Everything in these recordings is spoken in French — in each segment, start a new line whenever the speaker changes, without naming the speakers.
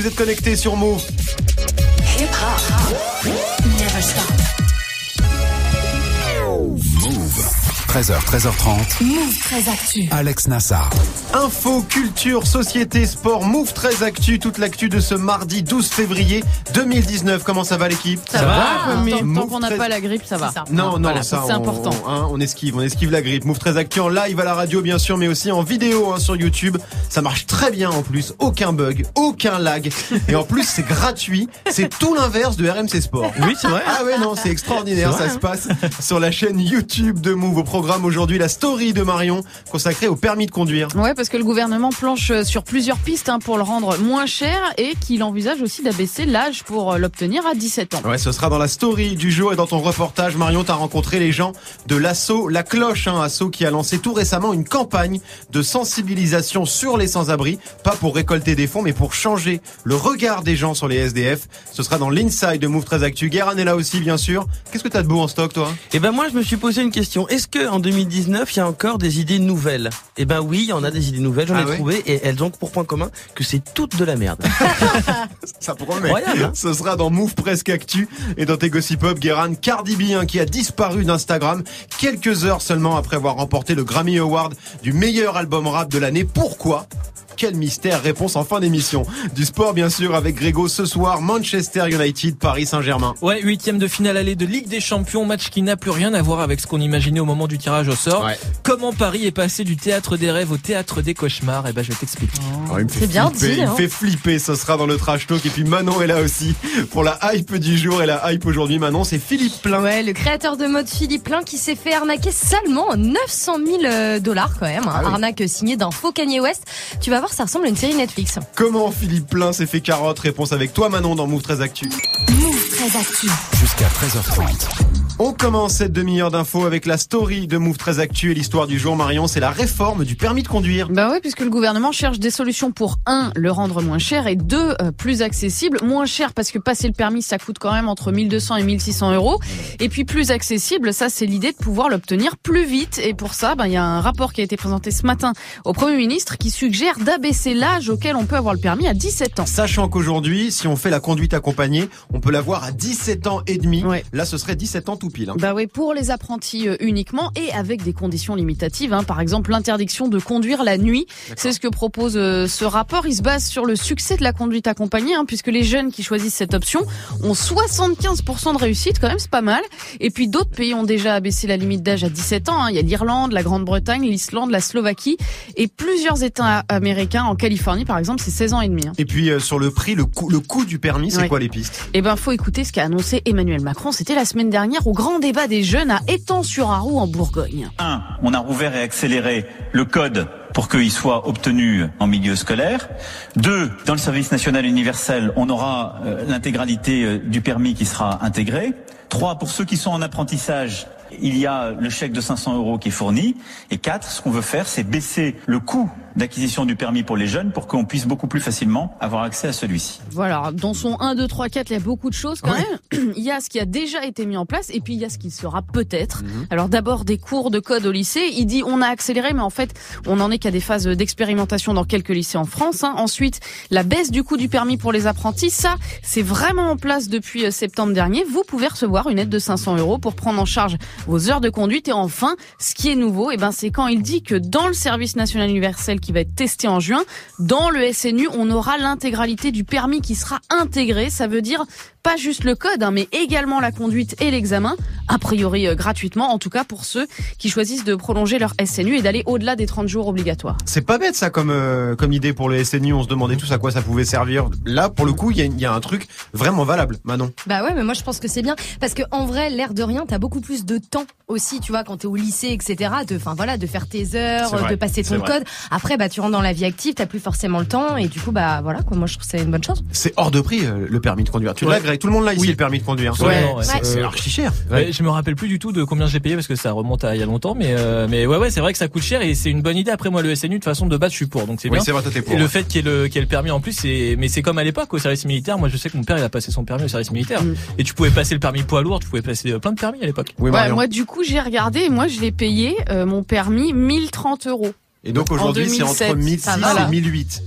vous êtes connectés sur Move.
13h, 13h30.
Move 13 Actu.
Alex Nassar.
Info, culture, société, sport, Move 13 Actu, toute l'actu de ce mardi 12 février 2019. Comment ça va l'équipe?
Ça, va,
Move
tant, tant qu'on n'a
13
pas la grippe, ça va.
Non, non,
Voilà,
ça,
c'est
on-
important.
On, hein, on esquive, on esquive la grippe. Move 13 Actu en live à la radio, bien sûr, mais aussi en vidéo hein, sur YouTube. Ça marche très bien en plus. Aucun bug, aucun lag. Et en plus, c'est gratuit. C'est tout l'inverse de RMC Sport.
Oui, c'est vrai.
Ah ouais, non, c'est extraordinaire.
C'est
Ça se passe sur la chaîne YouTube de Move. Au programme aujourd'hui, la story de Marion consacrée au permis de conduire.
Ouais, parce que le gouvernement planche sur plusieurs pistes hein, pour le rendre moins cher et qu'il envisage aussi d'abaisser l'âge pour l'obtenir à 17 ans.
Ouais, ce sera dans la story du jour et dans ton reportage, Marion, t'as rencontré les gens de l'assaut La Cloche, un assaut qui a lancé tout récemment une campagne de sensibilisation sur les sans-abri, pas pour récolter des fonds, mais pour changer le regard des gens sur les SDF. Ce sera dans l'inside de Move 13 Actu. Guérin est là aussi, bien sûr. Qu'est-ce que t'as de beau en stock, toi?
Et ben moi je me suis posé une question. Est-ce que en 2019 il y a encore des idées nouvelles Eh ben oui, il y en a des idées nouvelles. J'en
Ah
ai trouvé et elles ont pour point commun que c'est toutes de la merde.
Ça promet.
Incroyable, hein
Ce sera dans Move Presque Actu et dans tes Gossip Pop, Guérin, Cardi B, hein, qui a disparu d'Instagram quelques heures seulement après avoir remporté le Grammy Award du meilleur album rap de l'année. Pourquoi? Quel mystère Réponse en fin d'émission. Du sport, bien sûr, avec Grégo ce soir. Manchester United, Paris Saint-Germain.
Ouais, huitième de finale allée de Ligue des Champions, match qui n'a plus rien à voir avec ce qu'on imaginait au moment du tirage au sort.
Ouais.
Comment Paris est passé du théâtre des rêves au théâtre des cauchemars? Eh ben, je vais t'expliquer.
Oh, fait
C'est bien dit,
Il me
hein.
fait flipper. Ce sera dans le trash talk. Et puis Manon est là aussi pour la hype du jour. Et la hype aujourd'hui, Manon, c'est Philippe Plein.
Ouais, le créateur de mode Philippe Plein qui s'est fait arnaquer seulement 900 000 euh, dollars quand même. hein.
Ah oui.
Arnaque signée d'un faux Kanye West. Tu vas voir, ça ressemble à une série Netflix.
Comment Philippe Plein s'est fait carotte? Réponse avec toi, Manon, dans Move 13 Actu.
Move 13 Actu.
Jusqu'à 13h30.
On commence cette demi-heure d'infos avec la story de Move 13 Actu et l'histoire du jour, Marion. C'est la réforme du permis de conduire.
Bah ouais, puisque le gouvernement cherche des solutions pour un, le rendre moins cher et deux, euh, plus accessible. Moins cher parce que passer le permis, ça coûte quand même entre 1200 et 1600 euros. Et puis plus accessible, ça c'est l'idée de pouvoir l'obtenir plus vite. Et pour ça, ben il y a un rapport qui a été présenté ce matin au Premier ministre qui suggère d'abaisser l'âge auquel on peut avoir le permis à 17 ans.
Sachant qu'aujourd'hui, si on fait la conduite accompagnée, on peut l'avoir à 17 ans et demi.
Ouais.
Là, ce serait 17 ans tout pile. hein.
Bah oui, pour les apprentis euh, uniquement et avec des conditions limitatives. hein. Par exemple, l'interdiction de conduire la nuit. C'est ce que propose euh, ce rapport. Il se base sur le succès de la conduite accompagnée, hein, puisque les jeunes qui choisissent cette option ont 75% de réussite, quand même, c'est pas mal. Et puis d'autres pays ont déjà abaissé la limite d'âge à 17 ans. hein. Il y a l'Irlande, la Grande-Bretagne, l'Islande, la Slovaquie et plusieurs États américains. En Californie, par exemple, c'est 16 ans et demi. hein.
Et puis euh, sur le prix, le coût, le coût du permis, c'est
Ouais.
quoi les pistes?
Eh ben, faut écouter ce qu'a annoncé Emmanuel Macron. C'était la semaine dernière au grand débat des jeunes à Étang-sur-Arroux en Bourgogne.
Un, on a rouvert et accéléré le code pour qu'il soit obtenu en milieu scolaire. Deux, dans le service national universel, on aura euh, l'intégralité euh, du permis qui sera intégrée. Trois, pour ceux qui sont en apprentissage, il y a le chèque de 500 euros qui est fourni. Et quatre, ce qu'on veut faire, c'est baisser le coût d'acquisition du permis pour les jeunes pour qu'on puisse beaucoup plus facilement avoir accès à celui-ci.
Voilà, dans son 1, 2, 3, 4, il y a beaucoup de choses quand même. Il y a ce qui a déjà été mis en place et puis il y a ce qui sera peut-être. Alors d'abord des cours de code au lycée. Il dit on a accéléré mais en fait on n'en est qu'à des phases d'expérimentation dans quelques lycées en France. hein. Ensuite la baisse du coût du permis pour les apprentis. Ça c'est vraiment en place depuis euh, septembre dernier. Vous pouvez recevoir une aide de 500 euros pour prendre en charge vos heures de conduite. Et enfin ce qui est nouveau, eh ben, c'est quand il dit que dans le service national universel qui va être testé en juin, dans le SNU, on aura l'intégralité du permis qui sera intégré. Ça veut dire pas juste le code, hein, mais également la conduite et l'examen, a priori euh, gratuitement, en tout cas pour ceux qui choisissent de prolonger leur SNU et d'aller au-delà des 30 jours obligatoires.
C'est pas bête ça comme euh, comme idée pour le SNU. On se demandait tous à quoi ça pouvait servir. Là, pour le coup, il y a, il y a un truc vraiment valable, Manon.
Bah ouais, mais moi je pense que c'est bien parce que en vrai, l'air de rien, t'as beaucoup plus de temps aussi, tu vois, quand t'es au lycée, etc. De, enfin voilà, de faire tes heures,
vrai,
de passer ton
vrai.
code. Après, bah tu rentres dans la vie active, t'as plus forcément le temps et du coup, bah voilà, quoi. Moi je trouve que c'est une bonne chose.
C'est hors de prix euh, le permis de conduire. Tu
Ouais.
Tout le monde l'a ici
Oui.
le permis de conduire.
Ouais, ouais.
Ouais.
C'est
Euh,
archi cher.
Ouais, je me rappelle plus du tout de combien j'ai payé parce que ça remonte à il y a longtemps, mais euh, mais ouais ouais c'est vrai que ça coûte cher et c'est une bonne idée. Après moi le SNU de toute façon de base je suis pour donc c'est
Oui,
bien.
c'est vrai, toi t'es pour.
Et le fait qu'il y ait le, qu'il y ait le permis en plus, c'est mais c'est comme à l'époque au service militaire. Moi je sais que mon père il a passé son permis au service militaire
Mm.
et tu pouvais passer le permis poids lourd, tu pouvais passer euh, plein de permis à l'époque.
Oui,
Ouais,
Marion.
moi du coup j'ai regardé, et moi je l'ai payé euh, mon permis 1030 euros.
Et donc aujourd'hui, c'est entre
2007,
1006
ça va, là.
et 1008.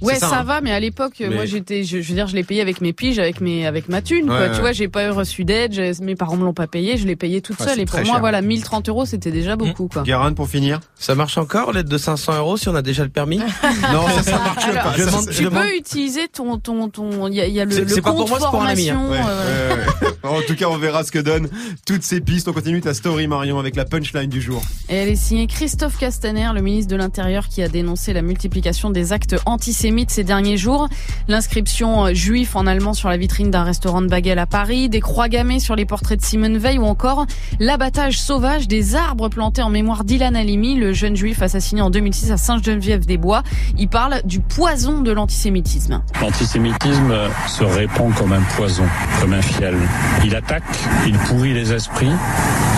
Ouais, ça,
ça, hein.
va, mais à l'époque,
Mais-
moi j'étais, je, je veux dire, je l'ai payé avec mes piges, avec mes, avec ma thune.
Ouais,
quoi.
ouais.
Tu vois, j'ai pas eu reçu d'aide, mes parents me l'ont pas payé, je l'ai payé toute
Ouais,
seule. Et pour moi, voilà, 1030 euros, c'était déjà beaucoup, quoi.
Guérin pour finir
Ça marche encore, l'aide de 500 euros si on a déjà le permis
Non, ça, ça marche
Alors,
pas.
je demande- je
Tu
demande-
peux utiliser ton, ton, ton, il y a, il y a le,
C'est-
le
c'est pas
compte
pour moi, c'est pour un ami, hein.
formation.
Ouais,
euh.
En tout cas, on verra ce que donnent toutes ces pistes. On continue ta story, Marion, avec la punchline du jour.
Et elle est signée Christophe Castaner, le ministre de l'Intérieur, qui a dénoncé la multiplication des actes antisémites ces derniers jours. L'inscription euh, juif en allemand sur la vitrine d'un restaurant de bagel à Paris, des croix gammées sur les portraits de Simone Veil ou encore l'abattage sauvage des arbres plantés en mémoire d'Ilan Halimi, le jeune juif assassiné en 2006 à Sainte-Geneviève-des-Bois. Il parle du poison de l'antisémitisme.
L'antisémitisme se répand comme un poison, comme un fiel. Il attaque, il pourrit les esprits,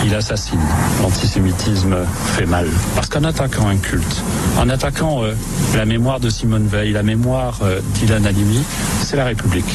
il assassine. L'antisémitisme fait mal. Parce qu'en attaquant un culte, en attaquant euh, la mémoire de Simone Veil, la mémoire euh, d'Ilan Halimi, c'est la République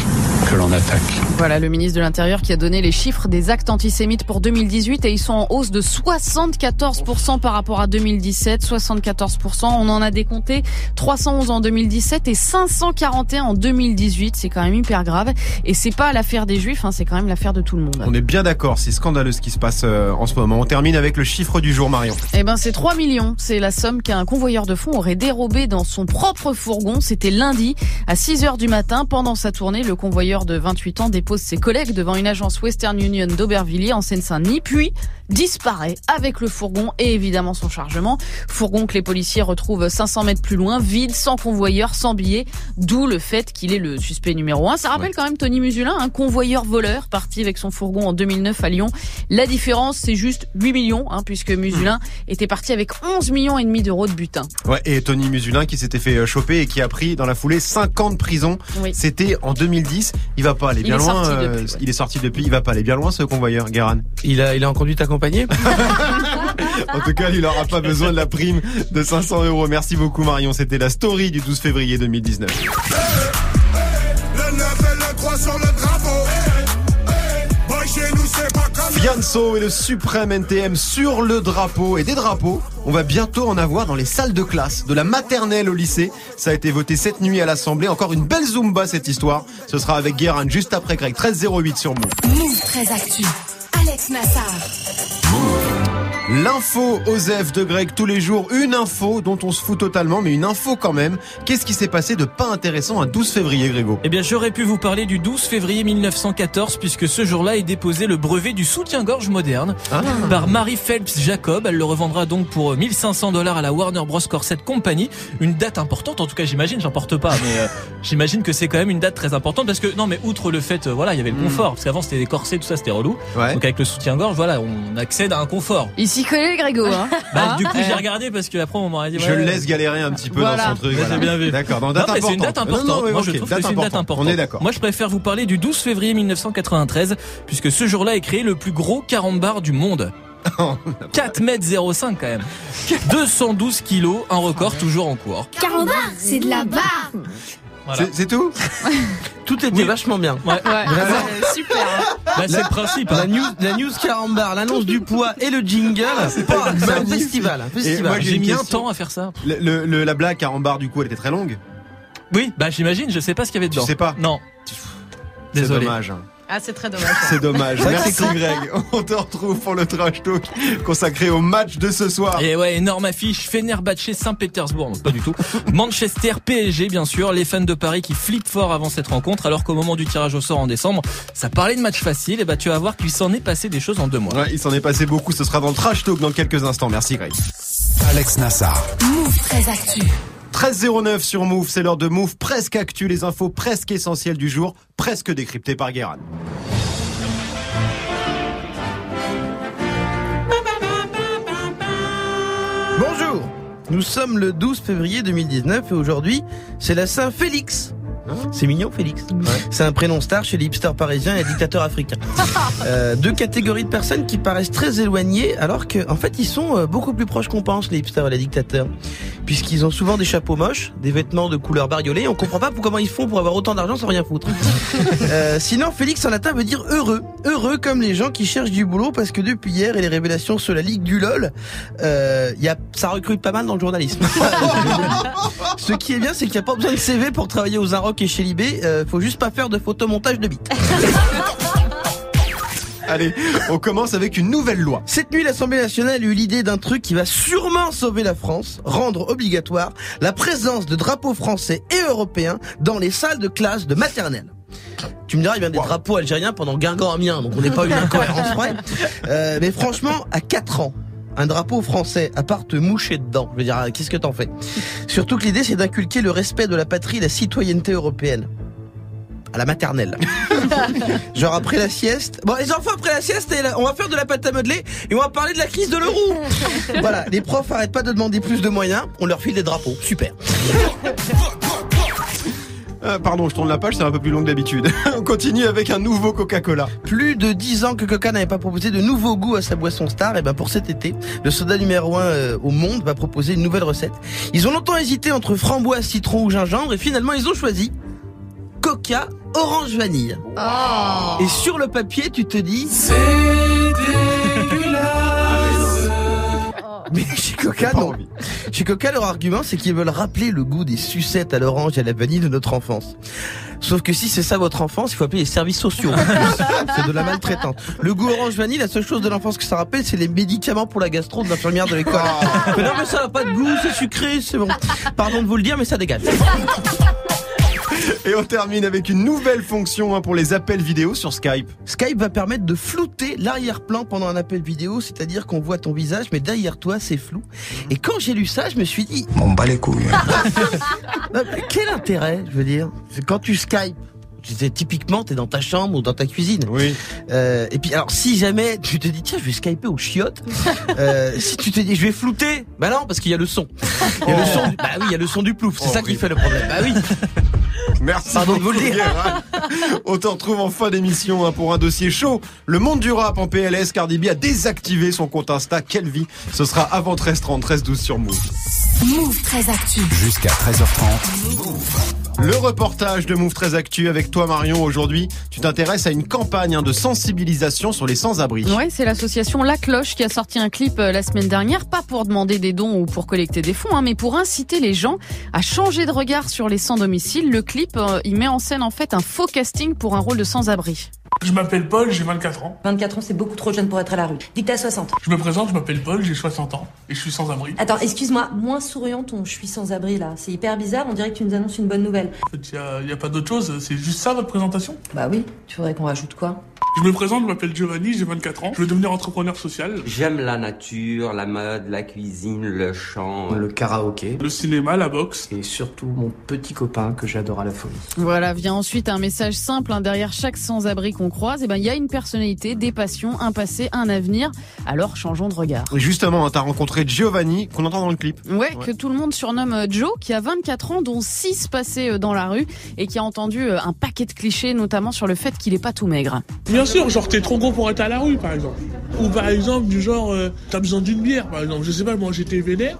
que l'on attaque.
Voilà le ministre de l'Intérieur qui a donné les chiffres des actes antisémites pour 2018 et ils sont en hausse de 74% par rapport à 2017. 74%, on en a décompté 311 en 2017 et 541 en 2018. C'est quand même hyper grave et c'est pas l'affaire des juifs, hein, c'est quand même l'affaire de tout le monde.
On est bien d'accord, c'est scandaleux ce qui se passe euh, en ce moment. On termine avec le chiffre du jour, Marion.
Eh ben c'est 3 millions, c'est la somme qu'un convoyeur de fonds aurait dérobé dans son propre fourgon. C'était lundi à 6 heures du matin. Pendant sa tournée, le convoyeur de 28 ans dépose ses collègues devant une agence Western Union d'Aubervilliers en Seine-Saint-Denis, puis disparaît avec le fourgon et évidemment son chargement. Fourgon que les policiers retrouvent 500 mètres plus loin, vide, sans convoyeur, sans billet, d'où le fait qu'il est le suspect numéro un. Ça rappelle quand même Tony Musulin, un convoyeur voleur parti avec son fourgon en 2009 à Lyon. La différence, c'est juste 8 millions, hein, puisque Musulin était parti avec 11 millions et demi d'euros de butin.
Ouais, et Tony Musulin qui s'était fait euh, choper et qui a pris dans la foulée 50 de prison.
Oui.
C'était en 2010. Il va pas aller
Il
bien
est
loin. euh,
depuis, ouais.
Il est sorti depuis. Il va pas aller bien loin ce convoyeur, Guérin.
il, a, il est en conduite
En tout cas, il aura pas besoin de la prime de 500 euros. Merci beaucoup, Marion. C'était la story du 12 février 2019.
Le 9 et le 3 sur le drapeau. Boy, chez nous, c'est pas comme
Fianso et le suprême NTM sur le drapeau et des drapeaux. On va bientôt en avoir dans les salles de classe, de la maternelle au lycée. Ça a été voté cette nuit à l'Assemblée. Encore une belle zumba cette histoire. Ce sera avec Guérin juste après Greg. 13.08 sur Move.
Move très actu. Alex Nassar.
L'info Osef de Greg tous les jours. Une info dont on se fout totalement, mais une info quand même. Qu'est-ce qui s'est passé de pas intéressant un 12 février, Grégo?
Eh bien, j'aurais pu vous parler du 12 février 1914, puisque ce jour-là est déposé le brevet du soutien-gorge moderne
Ah.
par Marie Phelps Jacob. Elle le revendra donc pour 1500 dollars à la Warner Bros. Corset Company. Une date importante, en tout cas, j'imagine, j'en porte pas, mais euh, j'imagine que c'est quand même une date très importante parce que, non, mais outre le fait, euh, voilà, il y avait le
Mm.
confort, parce qu'avant c'était des corsets, tout ça, c'était relou.
Ouais.
Donc avec le soutien-gorge, voilà, on accède à un confort.
S'y connaît, Grégo. Hein
Bah,
Hein
du coup, j'ai regardé parce que après on m'aurait dit.
Je
ouais,
le laisse galérer un petit peu
Voilà.
dans son truc.
Ouais, j'ai bien vu.
D'accord,
Non,
date
mais c'est une date
importante.
importante.
Non, non,
Moi, je trouve que c'est une date importante.
On est d'accord.
Moi, je préfère vous parler du 12 février 1993, puisque ce jour-là est créé le plus gros carambar du monde. 4 mètres 05 quand même. 212 kilos, un record toujours en cours.
Carambar, c'est de la barre.
Voilà.
C'est- C'est tout
Tout était
Oui.
vachement bien.
Ouais.
Ouais, c'est super. hein.
Bah, c'est le principe. hein.
La news, la news carambar, l'annonce du poids et le jingle, c'est pas- c'est un festival. un festival.
moi,
J'ai mis un temps à faire ça.
Le- le- le- La blague à Rambar, du coup, elle était très longue.
Oui, bah j'imagine, je sais pas ce qu'il y avait dedans.
sais pas
Non.
C'est
Désolé.
dommage.
Ah, c'est très dommage.
C'est dommage. Merci Greg. On te retrouve pour le trash talk consacré au match de ce soir.
Et ouais, énorme affiche, Fenerbahçe Saint-Pétersbourg, non, pas du tout. Manchester PSG, bien sûr, les fans de Paris qui flippent fort avant cette rencontre, alors qu'au moment du tirage au sort en décembre, ça parlait de match facile, et bah tu vas voir qu'il s'en est passé des choses en deux mois.
Ouais, il s'en est passé beaucoup. Ce sera dans le trash talk dans quelques instants. Merci Greg.
Alex Nassar.
Move très actu.
13.09 sur Move, c'est l'heure de Move presque actu, les infos presque essentielles du jour, presque décryptées par Guérin.
Bonjour, nous sommes le 12 février 2019 et aujourd'hui c'est la Saint-Félix. C'est mignon, Félix. C'est un prénom star chez les hipsters parisiens et les dictateurs africains. Euh, deux catégories de personnes qui paraissent très éloignées, alors que, en fait, ils sont euh, beaucoup plus proches qu'on pense, les hipsters et les dictateurs. Puisqu'ils ont souvent des chapeaux moches, des vêtements de couleur bariolée, on comprend pas pour comment ils font pour avoir autant d'argent sans rien foutre. Euh, sinon, Félix en latin veut dire heureux. Heureux comme les gens qui cherchent du boulot, parce que depuis hier et les révélations sur la Ligue du LOL, euh, y a, ça recrute pas mal dans le journalisme. Ce qui est bien, c'est qu'il n'y a pas besoin de CV pour travailler aux Et chez Libé. Euh, faut juste pas faire de photomontage de bites.
Allez, on commence avec une nouvelle loi.
Cette nuit, l'Assemblée nationale a eu l'idée d'un truc qui va sûrement sauver la France, rendre obligatoire la présence de drapeaux français et européens dans les salles de classe de maternelle. Tu me diras, il vient des drapeaux algériens pendant Guingamp-Amiens, donc on n'est pas une incohérence près. Euh, mais franchement, à 4 ans, un drapeau français, à part te moucher dedans, je veux dire, qu'est-ce que t'en fais Surtout que l'idée, c'est d'inculquer le respect de la patrie et la citoyenneté européenne. À la maternelle. Genre après la sieste. Bon, les enfants, après la sieste, on va faire de la pâte à modeler et on va parler de la crise de l'euro. voilà, les profs arrêtent pas de demander plus de moyens, on leur file des drapeaux. Super.
Euh, pardon, je tourne la page, c'est un peu plus long que d'habitude. on continue avec un nouveau Coca-Cola.
Plus de 10 ans que Coca n'avait pas proposé de nouveaux goûts à sa boisson star, et ben pour cet été, le soda numéro 1 au monde va proposer une nouvelle recette. Ils ont longtemps hésité entre framboise, citron ou gingembre et finalement ils ont choisi Coca orange vanille. Et sur le papier, tu te dis c'est Mais chez Coca, non. Chez Coca, leur argument, c'est qu'ils veulent rappeler le goût des sucettes à l'orange et à la vanille de notre enfance. Sauf que si c'est ça votre enfance, il faut appeler les services sociaux. c'est de la maltraitance. Le goût orange vanille, la seule chose de l'enfance que ça rappelle, c'est les médicaments pour la gastro de l'infirmière de l'école. Mais non, mais ça n'a pas de goût, c'est sucré, c'est bon. Pardon de vous le dire, mais ça dégage.
Et on termine avec une nouvelle fonction hein, pour les appels vidéo sur Skype.
Skype va permettre de flouter l'arrière-plan pendant un appel vidéo, c'est-à-dire qu'on voit ton visage, mais derrière toi, c'est flou. Et quand j'ai lu ça, je me suis dit,
On bat les couilles.
Non, mais quel intérêt, je veux dire? Quand tu Skype. typiquement, t'es dans ta chambre ou dans ta cuisine.
Oui.
Euh, et puis, alors, si jamais tu te dis, tiens, je vais skyper au chiottes, euh, si tu te dis, je vais flouter, bah non, parce qu'il y a le son. Il y a le son, du- bah oui, il y a le son du plouf. C'est ça qui fait le problème. Bah oui.
Merci
Pardon de vous le dire.
On te retrouve en fin d'émission hein, pour un dossier chaud. Le monde du rap en PLS, Cardi B a désactivé son compte Insta. Quelle vie Ce sera avant 13h30, 13h12 sur Move.
Move très actu.
Jusqu'à 13h30.
Le reportage de Move très Actu avec toi Marion aujourd'hui. Tu t'intéresses à une campagne hein, de sensibilisation sur les sans-abri.
Ouais, c'est l'association La Cloche qui a sorti un clip euh, la semaine dernière, pas pour demander des dons ou pour collecter des fonds, hein, mais pour inciter les gens à changer de regard sur les sans-domicile. Le clip, euh, il met en scène en fait un faux casting pour un rôle de sans-abri.
Je m'appelle Paul, j'ai 24 ans.
24 ans, c'est beaucoup trop jeune pour être à la rue. Dis que t'as 60.
Je me présente, je m'appelle Paul, j'ai 60 ans et je suis sans abri.
Attends, excuse-moi, moins souriant ton je suis sans abri là. C'est hyper bizarre, on dirait que tu nous annonces une bonne nouvelle.
Il n'y a, pas d'autre chose, c'est juste ça votre présentation?
Bah oui, tu voudrais qu'on rajoute quoi?
Je me présente, je m'appelle Giovanni, j'ai 24 ans. Je veux devenir entrepreneur social.
J'aime la nature, la mode, la cuisine, le chant.
Le karaoké.
Le cinéma, la boxe.
Et surtout mon petit copain que j'adore à la folie.
Voilà, vient ensuite un message simple hein, derrière chaque sans-abri qu'on croise. Et ben, il y a une personnalité, des passions, un passé, un avenir. Alors, changeons de regard.
Et justement, hein, t'as rencontré Giovanni qu'on entend dans le clip.
Ouais, que tout le monde surnomme euh, Joe, qui a 24 ans, dont 6 passés euh, dans la rue, et qui a entendu euh, un paquet de clichés, notamment sur le fait qu'il est pas tout maigre.
Bien sûr, genre t'es trop gros pour être à la rue par exemple. Ou par exemple du genre euh, t'as besoin d'une bière par exemple. Je sais pas, moi j'étais vénère.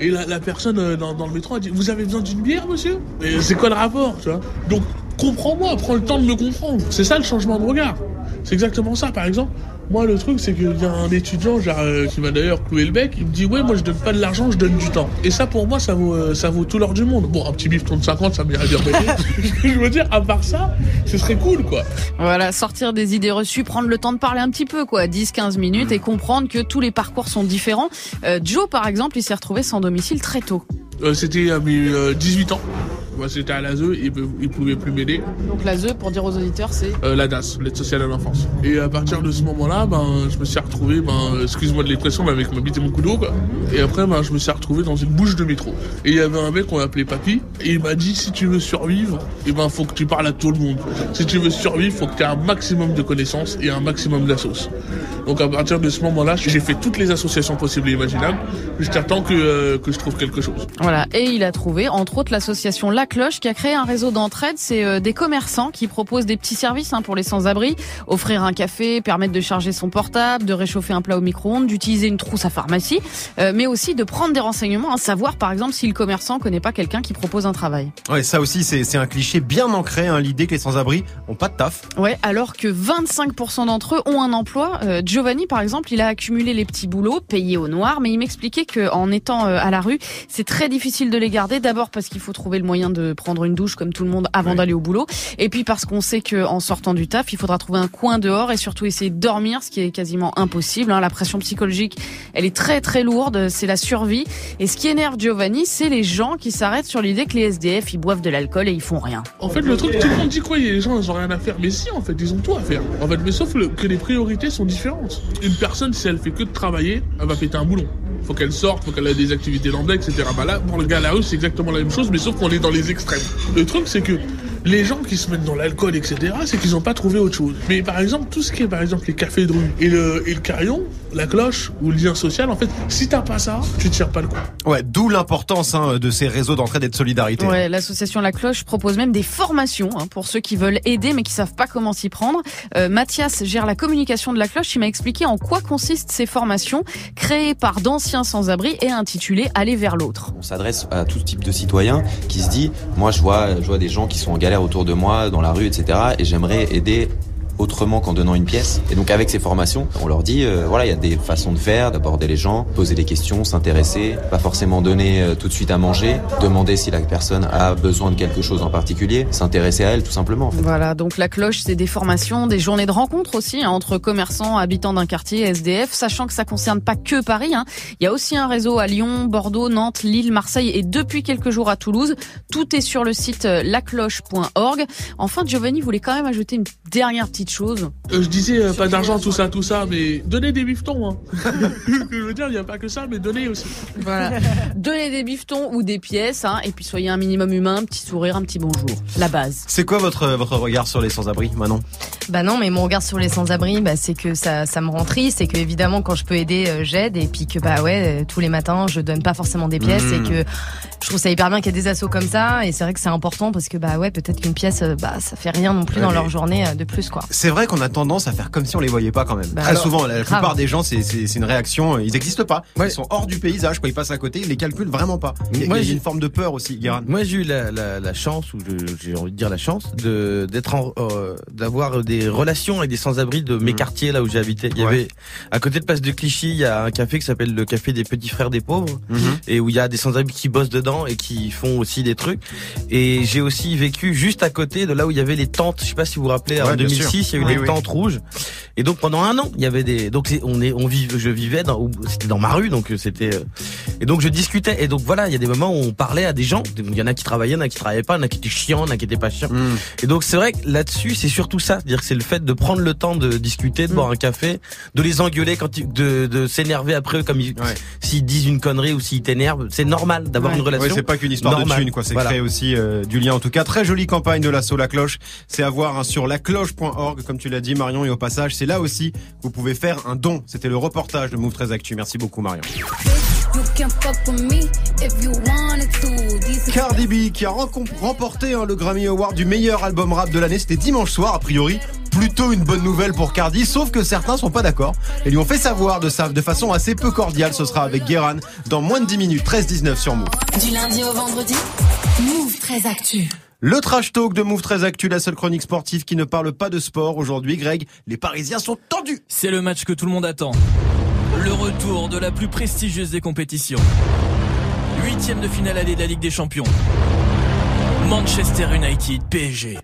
Et la, personne euh, dans, dans le métro a dit Vous avez besoin d'une bière, monsieur? Et c'est quoi le rapport, tu vois? Donc, comprends-moi, prends le temps de me comprendre. C'est ça le changement de regard. C'est exactement ça, par exemple. Moi, le truc, c'est qu'il y a un étudiant genre, euh, qui m'a d'ailleurs cloué le bec. Il me dit Ouais, moi, je donne pas de l'argent, je donne du temps. Et ça, pour moi, ça vaut, euh, ça vaut tout l'or du monde. Bon, un petit bifton de 50, ça m'irait bien payer. je veux dire, à part ça, ce serait cool, quoi.
Voilà, sortir des idées reçues, prendre le temps de parler un petit peu, quoi, 10-15 minutes, et comprendre que tous les parcours sont différents. Euh, Joe, par exemple, il s'est retrouvé sans domicile très tôt.
C'était à mes euh, 18 ans. Moi, c'était à l'ASE, il, peut- il pouvait plus m'aider.
Donc la ZE, pour dire aux auditeurs, c'est...
Euh, la DAS, l'aide sociale à l'enfance. Et à partir de ce moment-là, ben, je me suis retrouvé, ben, excuse-moi de l'expression, mais avec ma bite et mon coup d'eau, quoi. Et après, ben, je me suis retrouvé dans une bouche de métro. Et il y avait un mec qu'on appelait Papy, et il m'a dit, si tu veux survivre, eh ben, faut que tu parles à tout le monde. Si tu veux survivre, faut que tu aies un maximum de connaissances et un maximum d'assos. Donc à partir de ce moment-là, j'ai fait toutes les associations possibles et imaginables, temps que, euh, que je trouve quelque chose.
Voilà, et il a trouvé, entre autres, l'association La La Cloche qui a créé un réseau d'entraide. C'est euh, des commerçants qui proposent des petits services hein, pour les sans-abri. Offrir un café, permettre de charger son portable, de réchauffer un plat au micro-ondes, d'utiliser une trousse à pharmacie, euh, mais aussi de prendre des renseignements, à savoir par exemple si le commerçant connaît pas quelqu'un qui propose un travail.
Ouais, ça aussi, c'est c'est un cliché bien ancré, hein, l'idée que les sans-abri ont pas de taf.
Ouais, alors que 25% d'entre eux ont un emploi. Euh, Giovanni, par exemple, il a accumulé les petits boulots, payés au noir, mais il m'expliquait qu'en étant à la rue, c'est très difficile de les garder. D'abord parce qu'il faut trouver le moyen de prendre une douche comme tout le monde avant d'aller au boulot, et puis parce qu'on sait qu'en sortant du taf, il faudra trouver un coin dehors et surtout essayer de dormir, ce qui est quasiment impossible. hein. La pression psychologique, elle est très très lourde, c'est la survie. Et ce qui énerve Giovanni, c'est les gens qui s'arrêtent sur l'idée que les SDF, ils boivent de l'alcool et ils font rien.
En fait, le truc, tout le monde dit quoi Les gens, ils ont rien à faire. Mais si, en fait, ils ont tout à faire. En fait, mais sauf que les priorités sont différentes. Une personne, si elle fait que de travailler, elle va péter un boulon. Faut qu'elle sorte, faut qu'elle ait des activités lambda, etc. Bah là, pour le gars à la rue, c'est exactement la même chose, mais sauf qu'on est dans les extrêmes. Le truc, c'est que les gens qui se mettent dans l'alcool, etc., c'est qu'ils n'ont pas trouvé autre chose. Mais par exemple, tout ce qui est, par exemple, les cafés de rue et le, et le carillon, la cloche ou le lien social, en fait, si t'as pas ça, tu tires pas le coup.
Ouais, d'où l'importance hein, de ces réseaux d'entraide et de solidarité.
Ouais, l'association La Cloche propose même des formations hein, pour ceux qui veulent aider mais qui savent pas comment s'y prendre. Euh, Mathias gère la communication de La Cloche. Il m'a expliqué en quoi consistent ces formations créées par d'anciens sans-abri et intitulées Aller vers l'autre.
On s'adresse à tout type de citoyen qui se dit, moi je vois, je vois des gens qui sont en galère autour de moi, dans la rue, etc. Et j'aimerais aider autrement qu'en donnant une pièce. Et donc avec ces formations, on leur dit, euh, voilà, il y a des façons de faire, d'aborder les gens, poser des questions, s'intéresser, pas forcément donner euh, tout de suite à manger, demander si la personne a besoin de quelque chose en particulier, s'intéresser à elle tout simplement.
Voilà, donc La Cloche, c'est des formations, des journées de rencontres aussi hein, entre commerçants, habitants d'un quartier, SDF, sachant que ça concerne pas que Paris. hein. Il y a aussi un réseau à Lyon, Bordeaux, Nantes, Lille, Marseille et depuis quelques jours à Toulouse. Tout est sur le site euh, lacloche.org. Enfin, Giovanni voulait quand même ajouter une dernière petite chose.
Euh, je disais euh, pas d'argent, tout ça, tout ça, mais donnez des bifetons. Hein. je veux dire, il n'y a pas que ça, mais donnez aussi.
Voilà. Donnez des bifetons ou des pièces, hein, et puis soyez un minimum humain, un petit sourire, un petit bonjour. La base.
C'est quoi votre votre regard sur les sans-abri, Manon?
Bah non, mais mon regard sur les sans-abri, bah, c'est que ça, ça me rend triste et que évidemment quand je peux aider, euh, j'aide et puis que bah ouais, euh, tous les matins je donne pas forcément des pièces et que je trouve ça hyper bien qu'il y ait des assos comme ça et c'est vrai que c'est important parce que bah ouais, peut-être qu'une pièce, bah ça fait rien non plus
Ouais,
dans
mais-
leur journée de plus quoi.
C'est vrai qu'on a tendance à faire comme si on les voyait pas quand même.
Bah
Très
alors,
souvent, la, plupart des gens, c'est c'est- c'est une réaction. euh, Ils n'existent pas. Ils sont hors du paysage. Quand ils passent à côté, ils les calculent vraiment pas. Il y a,
j'ai-
une forme de peur aussi, Guérin.
Moi, j'ai eu la, la, la chance, ou je- j'ai envie de dire la chance, de d'être en- euh, d'avoir des relations avec des sans-abri de mes quartiers là où j'ai habité. Il y
Ouais.
avait à côté de Place de Clichy, il y a un café qui s'appelle le café des petits frères des pauvres,
Mhm.
et où il y a des sans-abri qui bossent dedans et qui font aussi des trucs. Et j'ai aussi vécu juste à côté de là où il y avait les tentes. Je sais pas si vous vous rappelez, en
Ouais, bien
2006,
sûr.
Il y a eu
Oui,
les
oui.
tentes rouges. Et donc pendant un an, il y avait des. Donc on est, on vive, je vivais dans, c'était dans ma rue, donc euh, c'était. euh, Et donc je discutais. Et donc voilà, il y a des moments où on parlait à des gens. Il y en a qui travaillaient, il y en a qui travaillaient pas, il y en a qui étaient chiants, il y en a qui étaient pas chiants.
Mm.
Et donc c'est vrai que là-dessus, c'est surtout ça, c'est-à-dire que c'est le fait de prendre le temps de discuter, de
Mm.
boire un café, de les engueuler quand ils, de, de s'énerver après eux comme ils, s'ils disent une connerie ou s'ils t'énervent. C'est normal d'avoir
Ouais.
une relation.
Ouais, c'est pas qu'une histoire
normale.
de thune, quoi. C'est
Voilà.
créer aussi euh, du lien. En tout cas, très jolie campagne de l'assaut La Cloche. C'est à voir hein, sur lacloche.org, comme tu l'as dit, Marion. Et au passage, c'est là aussi vous pouvez faire un don. C'était le reportage de Move 13 Actu. Merci beaucoup, Marion. Cardi B qui a remporté hein, le Grammy Award du meilleur album rap de l'année. C'était dimanche soir, a priori. Plutôt une bonne nouvelle pour Cardi, sauf que certains sont pas d'accord et lui ont fait savoir de, sa, de façon assez peu cordiale. Ce sera avec Guéran dans moins de 10 minutes, 13-19 sur Move.
Du lundi au vendredi, Move très actu.
Le trash talk de Move 13 Actu, la seule chronique sportive qui ne parle pas de sport. Aujourd'hui, Greg, les Parisiens sont tendus.
C'est le match que tout le monde attend. Le retour de la plus prestigieuse des compétitions. Huitième de finale allée de la Ligue des Champions. Manchester United, PSG.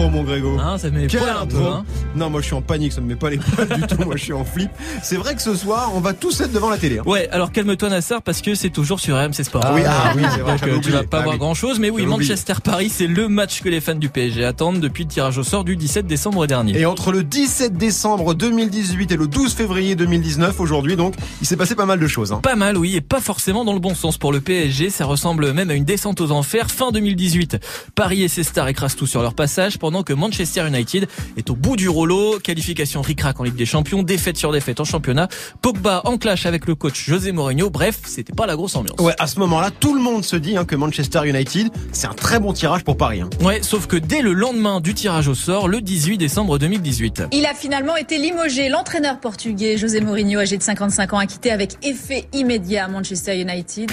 Intro, mon Grégo.
Hein, ça met les
Quelle intro.
peu, hein.
Non, moi je suis en panique, ça ne met pas les poils du tout. Moi je suis en flip. C'est vrai que ce soir, on va tous être devant la télé. hein.
Ouais, alors calme-toi Nassar parce que c'est toujours sur RMC Sport.
Ah oui, ah oui, c'est vrai,
Donc euh, tu vas pas
Ah
voir
oui.
grand chose, mais oui. Manchester-Paris, c'est le match que les fans du PSG attendent depuis le tirage au sort du 17 décembre dernier.
Et entre le 17 décembre 2018 et le 12 février 2019, aujourd'hui donc, il s'est passé pas mal de choses. Hein.
Pas mal, oui, et pas forcément dans le bon sens pour le PSG. Ça ressemble même à une descente aux enfers fin 2018. Paris et ses stars écrasent tout sur leur passage, pendant que Manchester United est au bout du rouleau qualification ric-rac en Ligue des Champions, défaite sur défaite en championnat, Pogba en clash avec le coach José Mourinho. Bref, c'était pas la grosse ambiance.
Ouais, à ce moment-là, tout le monde se dit hein, que Manchester United, c'est un très bon tirage pour Paris. hein.
Ouais, sauf que dès le lendemain du tirage au sort, le 18 décembre 2018.
Il a finalement été limogé. L'entraîneur portugais José Mourinho, âgé de 55 ans, a quitté avec effet immédiat Manchester United.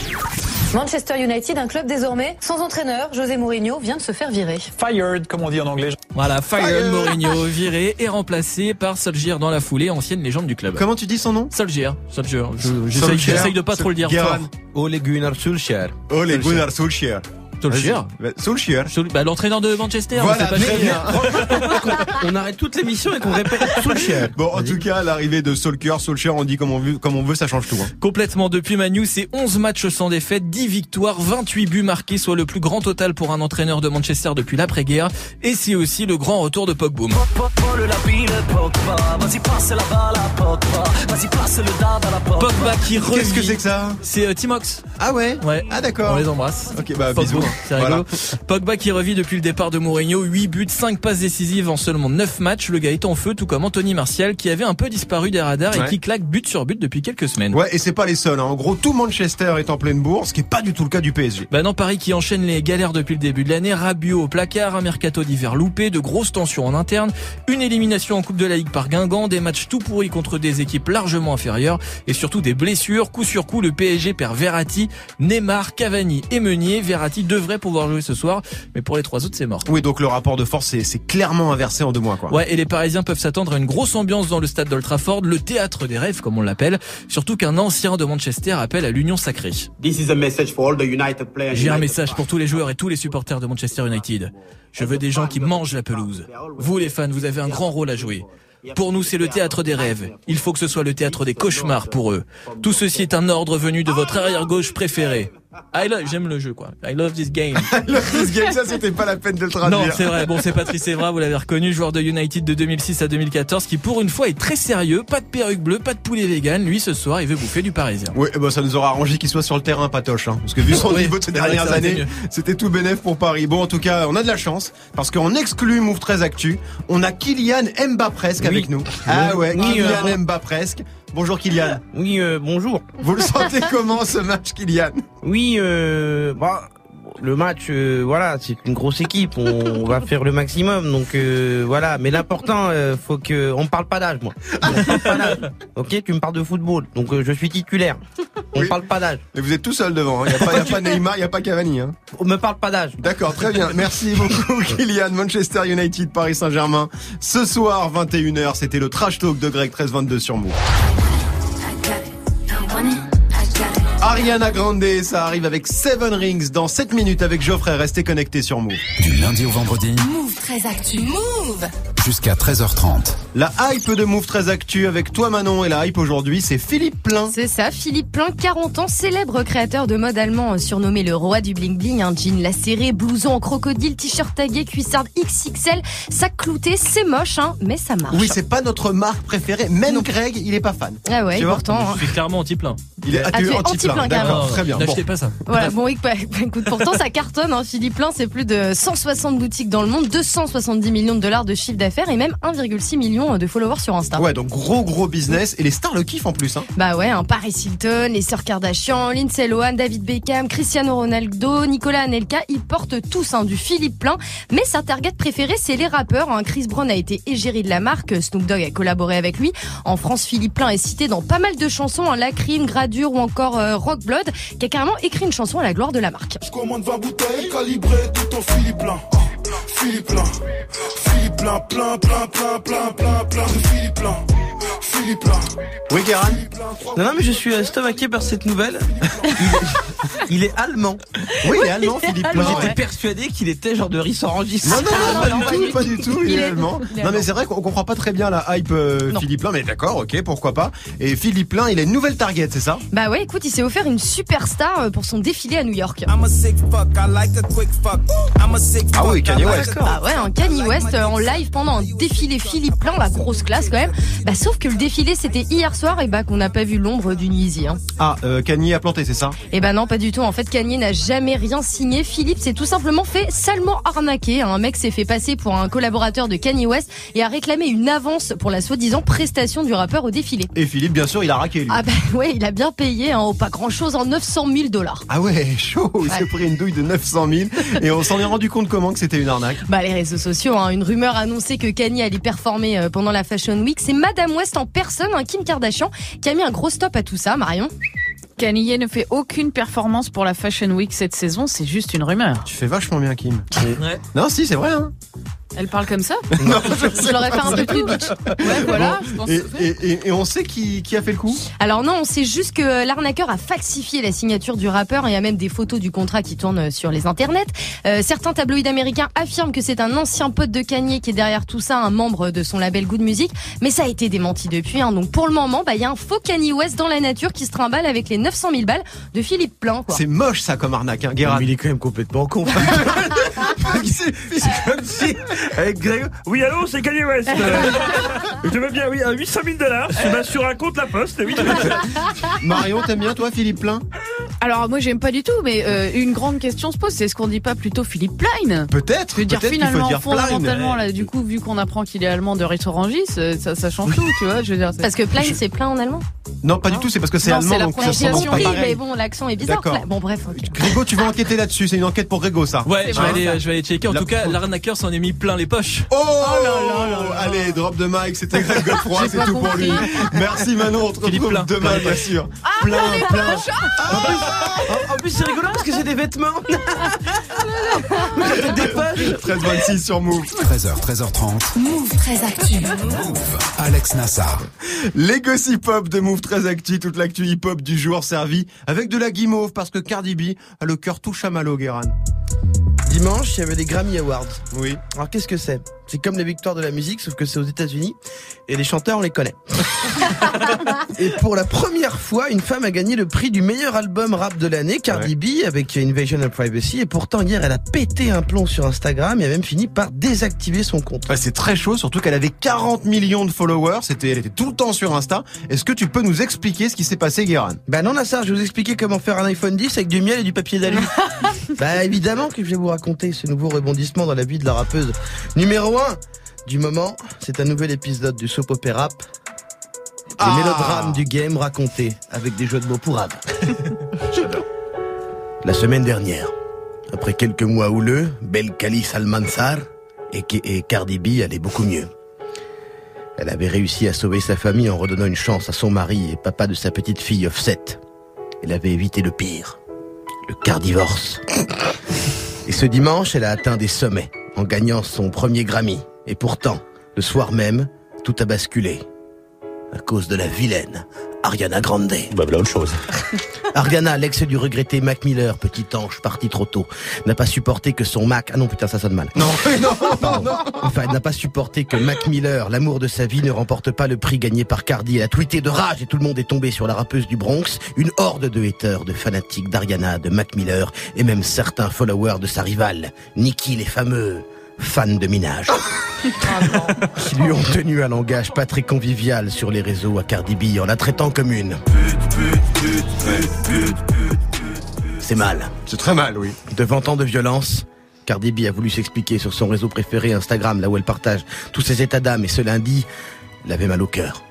Manchester United, un club désormais sans entraîneur. José Mourinho vient de se faire virer.
Fired, comme on dit en anglais.
Voilà, Fired Mourinho viré et remplacé par Solskjaer dans la foulée, ancienne légende du club.
Comment tu dis son nom
Solskjaer. Solskjaer. Je- J'essaye de pas trop le dire fort.
Ole Gunnar Solskjaer.
Ole Gunnar Solskjaer.
Solskjaer.
Vas-y. Solskjaer.
Sol- Bah, l'entraîneur de Manchester.
Voilà,
pas
très
qui.
bien.
On arrête toute l'émission et qu'on répète Solskjaer.
Bon, en tout cas, l'arrivée de Solskjaer, Solskjaer, on dit comme on veut, comme on veut ça change tout. hein.
Complètement depuis Manu, c'est 11 matchs sans défaite, 10 victoires, 28 buts marqués, soit le plus grand total pour un entraîneur de Manchester depuis l'après-guerre. Et c'est aussi le grand retour de Pogba. Pogba qui revit.
Qu'est-ce que c'est que ça
C'est euh, Timox.
Ah ouais
Ouais.
Ah d'accord.
On les embrasse.
Ok, bah
Pogba,
bisous.
C'est rigolo.
Voilà.
Pogba qui revit depuis le départ de Mourinho, 8 buts, 5 passes décisives en seulement 9 matchs. Le gars est en feu, tout comme Anthony Martial, qui avait un peu disparu des radars et qui claque but sur but depuis quelques semaines.
Ouais, et c'est pas les seuls. hein. En gros, tout Manchester est en pleine bourse, ce qui est pas du tout le cas du PSG.
Bah non, Paris qui enchaîne les galères depuis le début de l'année, Rabiot au placard, un mercato d'hiver loupé, de grosses tensions en interne, une élimination en Coupe de la Ligue par Guingamp, des matchs tout pourris contre des équipes largement inférieures et surtout des blessures. Coup sur coup, le PSG perd Verratti, Neymar, Cavani et Meunier. Verratti devrait pouvoir jouer ce soir, mais pour les trois autres, c'est mort.
Oui, donc le rapport de force, c'est- clairement inversé en deux mois, quoi.
Ouais, et les Parisiens peuvent s'attendre à une grosse ambiance dans le stade d'Old Trafford, le théâtre des rêves comme on l'appelle, surtout qu'un ancien de Manchester appelle à l'union sacrée.
This is a message for all the United players.
J'ai un message pour tous les joueurs et tous les supporters de Manchester United. Je veux des gens qui mangent la pelouse. Vous les fans, vous avez un grand rôle à jouer. Pour nous, c'est le théâtre des rêves. Il faut que ce soit le théâtre des cauchemars pour eux. Tout ceci est un ordre venu de votre arrière-gauche préféré. I love, j'aime le jeu, quoi. I love this game.
This game, ça, c'était pas la peine de le traduire.
Non, c'est vrai. Bon, c'est Patrice Evra, vous l'avez reconnu, joueur de United de 2006 à 2014, qui pour une fois est très sérieux. Pas de perruque bleue, pas de poulet vegan. Lui, ce soir, il veut bouffer du parisien.
Oui, bah ça nous aura arrangé qu'il soit sur le terrain, Patoche. Hein, parce que vu son
Oui,
niveau de ces dernières années, c'était tout bénef pour Paris. Bon, en tout cas, on a de la chance, parce qu'on exclut Move 13 Actu. On a Kylian Mba presque
Oui.
avec nous. Ah ouais,
Oui,
Kylian
euh,
presque. Bonjour Kylian.
Oui, euh, bonjour.
Vous le sentez comment ce match, Kylian?
Oui, euh, bah, le match, euh, voilà, c'est une grosse équipe. On, on va faire le maximum, donc euh, voilà. Mais l'important, euh, faut que on parle pas d'âge, moi. On parle pas d'âge. Ok, tu me parles de football, donc je suis titulaire. On
Oui.
parle pas d'âge.
Et vous êtes tout seul devant. Il n'y a, pas- y a pas Neymar, il n'y a pas Cavani. Hein.
On me parle pas d'âge.
D'accord, très bien. Merci beaucoup, Kylian. Manchester United, Paris Saint-Germain. Ce soir, 21h, c'était le trash talk de Greg 1322 sur Move. Ariana Grande, ça arrive avec Seven Rings dans 7 minutes avec Geoffrey. Restez connectés sur Move.
Du lundi au vendredi,
Move très actu. Move
jusqu'à 13h30.
La hype de Move très actu avec toi Manon et la hype aujourd'hui c'est Philippe Plein.
C'est ça, Philippe Plein, 40 ans, célèbre créateur de mode allemand euh, surnommé le roi du bling bling, un jean lacéré, blouson en crocodile, t-shirt tagué, cuissarde XXL, sac clouté, c'est moche, hein, mais ça marche.
Oui, c'est pas notre marque préférée. Même Greg, il est pas fan.
Ah ouais,
Tu
pourtant. hein.
Je suis clairement anti-plein.
Il est
Ah, tu es
anti-plein. D'accord, très bien.
N'achetez
Bon.
pas ça.
Voilà, bon, oui, bah, écoute, pourtant ça cartonne, hein, Philippe Plein, c'est plus de 160 boutiques dans le monde, 270 millions de dollars de chiffre d'affaires et même 1,6 million de followers sur Insta.
Ouais, donc gros gros business et les stars le kiffent en plus. Hein.
Bah ouais, un Paris Hilton, les sœurs Kardashian, Lindsay Lohan, David Beckham, Cristiano Ronaldo, Nicolas Anelka, ils portent tous hein, du Philippe Plein. Mais sa target préférée, c'est les rappeurs. hein. Chris Brown a été égérie de la marque, Snoop Dogg a collaboré avec lui. En France, Philippe Plein est cité dans pas mal de chansons, hein, Lacrine, Gradure ou encore euh, Rock Blood, qui a carrément écrit une chanson à la gloire de la marque.
Je commande 20 bouteilles calibrées tout en Philippe plein. Philippe plein. Philippe plein, plein, plein, plein, plein, plein, plein Philippe plein. Philippe plein.
Oui, Guérin
Non, non, mais je suis estomaqué par cette nouvelle. Il est, il est allemand.
Oui, il est allemand, Philippe.
Moi, j'étais persuadé qu'il était genre de Rissorangis.
Non, non, non, pas du tout, pas du tout, il, est allemand. Non, mais c'est vrai qu'on comprend pas très bien la hype euh,
Non.
Philippe Plein, mais d'accord, ok, pourquoi pas. Et Philippe Plein, il a une nouvelle target, c'est ça?
Bah ouais, écoute, il s'est offert une superstar euh, pour son défilé à New York.
Ah oui, Kanye West.
Bah ouais, un Kanye West euh, en live pendant un défilé Philippe Plein, la grosse classe quand même. Bah sauf que le défilé c'était hier soir, et bah qu'on n'a pas vu l'ombre d'une Yeezy. Hein.
Ah, euh, Kanye a planté, c'est ça?
Eh ben non, pas du tout. En fait, Kanye n'a jamais rien signé. Philippe s'est tout simplement fait salement arnaquer. Un mec s'est fait passer pour un collaborateur de Kanye West et a réclamé une avance pour la soi-disant prestation du rappeur au défilé.
Et Philippe, bien sûr, il a raqué lui.
Ah bah ouais, il a bien payé, hein, pas grand chose, en 900 000 dollars.
Ah ouais, chaud, il s'est pris une douille de 900 000 et on s'en est rendu compte comment que c'était une arnaque?
Bah les réseaux sociaux, hein, une rumeur annonçait que Kanye allait performer euh, pendant la Fashion Week. C'est Madame West en personne, hein, Kim Kardashian, qui a mis un gros stop à tout ça, Marion.
Kanye ne fait aucune performance pour la Fashion Week cette saison, c'est juste une rumeur.
Tu fais vachement bien, Kim.
Ouais.
Non, si, c'est vrai. Hein.
Elle parle comme ça
Non,
Je l'aurais fait un peu plus bitch.
Ouais, voilà, je pense.
Et, et- et- et on sait qui, qui a fait le coup
Alors non, on sait juste que l'arnaqueur a falsifié la signature du rappeur et il y a même des photos du contrat qui tournent sur les internets. Euh, certains tabloïds américains affirment que c'est un ancien pote de Kanye qui est derrière tout ça, un membre de son label Good Music, mais ça a été démenti depuis. hein. Donc pour le moment, bah il y a un faux Kanye West dans la nature qui se trimballe avec les 900 000 balles de Philippe Plein. Quoi.
C'est moche ça comme arnaque, hein.
Mais il est quand même complètement con. c'est comme si, avec Greg, oui, allô, c'est Kanye West. Je veux bien, oui, à 800 000 dollars, je sur un compte la poste, oui.
Marion, t'aimes bien toi, Philippe Plein?
Alors moi j'aime pas du tout, mais euh, une grande question se pose, c'est est-ce qu'on dit pas plutôt Philippe Plein?
Peut-être.
Je veux dire
qu'il faut
finalement,
dire Plein.
fondamentalement, là, du coup, vu qu'on apprend qu'il est allemand de Ritorangis, euh, ça, ça change tout, tu vois. Je veux dire,
Parce que Plein, c'est plein en allemand?
Non, pas du tout, c'est parce que c'est allemand,
c'est la
donc ça pas
oui,
pareil.
mais bon, l'accent est bizarre. Plein. Bon, bref.
Grégo, tu vas enquêter là-dessus, c'est une enquête pour Grégo ça.
Ouais, je vais,
Hein
aller, je vais aller checker. En
La
tout cas, l'arnaqueur s'en est mis plein les poches.
Oh, Allez, drop de mic, c'était Greg Godefroy,
J'ai
c'est tout pour lui.
compris.
Merci Manon, on te
Philippe
retrouve
Plein.
demain,
Plein.
bien sûr.
Ah,
plein, plein.
En, en plus, c'est rigolo parce que c'est des vêtements. Des pages.
13-26 sur Move.
13h, 13h30.
Move très actu.
Alex Nassar.
Les gossip hop de Move très actu, toute l'actu hip hop du jour servi avec de la guimauve parce que Cardi B a le cœur tout chamallow, Guéran.
Dimanche, il y avait les Grammy Awards.
Oui.
Alors qu'est-ce que c'est? C'est comme les victoires de la musique, sauf que c'est aux États-Unis et les chanteurs on les connaît. et pour la première fois, une femme a gagné le prix du meilleur album rap de l'année, Cardi B, avec Invasion of Privacy. Et pourtant hier, elle a pété un plomb sur Instagram et a même fini par désactiver son compte.
Ouais, c'est très chaud, surtout qu'elle avait 40 millions de followers. C'était, elle était tout le temps sur Insta. Est-ce que tu peux nous expliquer ce qui s'est passé, Guéran
Bah non Nassar, je vais vous expliquer comment faire un iPhone 10 avec du miel et du papier d'alu. bah évidemment que je vais vous raconter ce nouveau rebondissement dans la vie de la rappeuse. Numéro 1 du moment, c'est un nouvel épisode du soap opéra. Les
Ah.
mélodrames du game racontés avec des jeux de mots pour rap. La semaine dernière, après quelques mois houleux, Belkali Salmansar et, et Cardi B allait beaucoup mieux. Elle avait réussi à sauver sa famille en redonnant une chance à son mari et papa de sa petite fille Offset. Elle avait évité le pire, le cardivorce. Ce dimanche, elle a atteint des sommets en gagnant son premier Grammy. Et pourtant, le soir même, tout a basculé. À cause de la vilaine Ariana Grande.
Bah, voilà autre chose.
Ariana, l'ex du regretté Mac Miller, petit ange parti trop tôt, n'a pas supporté que son Mac... Ah non, putain, ça sonne mal.
Non, non,
Pardon. Enfin, elle n'a pas supporté que Mac Miller, l'amour de sa vie, ne remporte pas le prix gagné par Cardi. Elle a tweeté de rage et tout le monde est tombé sur la rappeuse du Bronx. Une horde de haters, de fanatiques d'Ariana, de Mac Miller et même certains followers de sa rivale, Nicki, les fameux fans de minage. qui lui ont tenu un langage pas très convivial sur les réseaux à Cardi B en la traitant comme une. C'est mal.
C'est très mal, oui.
Devant tant de violence, Cardi B a voulu s'expliquer sur son réseau préféré Instagram, là où elle partage tous ses états d'âme, et ce lundi, elle avait mal au cœur.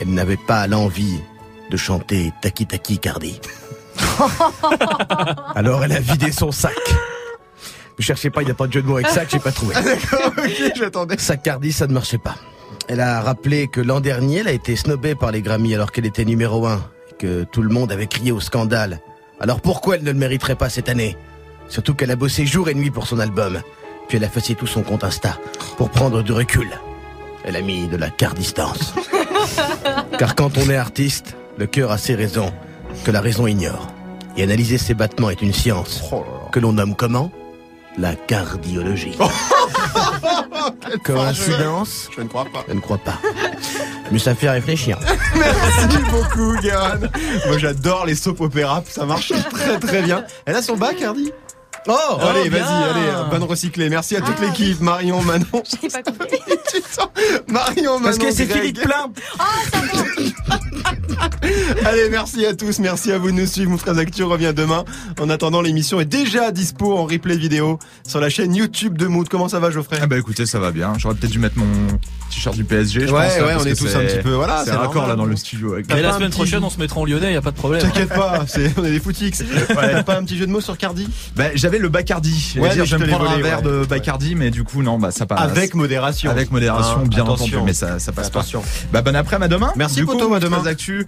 Elle n'avait pas l'envie de chanter Taki Taki Cardi. Alors elle a vidé son sac. Ne cherchez pas, il n'y a pas de jeu de mots avec sac, j'ai pas trouvé.
D'accord, ok, j'attendais.
Ça ne marchait pas. Elle a rappelé que l'an dernier, elle a été snobée par les Grammy alors qu'elle était numéro un, et que tout le monde avait crié au scandale. Alors pourquoi elle ne le mériterait pas cette année? Surtout qu'elle a bossé jour et nuit pour son album. Puis elle a effacé tout son compte Insta pour prendre du recul. Elle a mis de la cardistance. Car quand on est artiste, le cœur a ses raisons que la raison ignore. Et analyser ses battements est une science que l'on nomme comment? La cardiologie. Coïncidence
Je ne crois pas.
Je ne crois pas. Mais ça fait réfléchir.
Merci beaucoup, Guéran. Moi, j'adore les soap opéra. Ça marche très, très bien. Elle a son bac, Hardy?
Oh,
allez,
bien.
vas-y, allez, bonne recyclée. Merci à toute
Ah,
l'équipe, Marion, Manon.
J'ai pas compris.
Marion, Manon.
Parce que c'est. Philippe Plein.
Allez, merci à tous, merci à vous de nous suivre. Moufraz Actu revient demain. En attendant, l'émission est déjà dispo en replay vidéo sur la chaîne YouTube de Mood. Comment ça va, Geoffrey?
Ah bah écoutez, ça va bien. J'aurais peut-être dû mettre mon t-shirt du PSG. Je
Ouais,
pense, là,
ouais,
parce
on est tous un petit peu, voilà,
C'est raccord là dans le studio. Avec
Mais la semaine
petit-
prochaine, on se mettra en lyonnais, y a pas de problème.
T'inquiète pas, c'est, on est des footix. T'as pas un petit jeu de mots sur Cardi?
Bah, j'avais le Bacardi.
Ouais,
dire,
mais
je vais me prendre un verre
ouais.
de Bacardi, mais du coup, non, bah, ça passe.
Avec modération.
Avec modération,
Hein,
bien
attention.
entendu, mais ça, ça passe
Attention.
pas. Bah, bon après, à demain.
Merci,
du coup,
Poto, à demain.
Actu.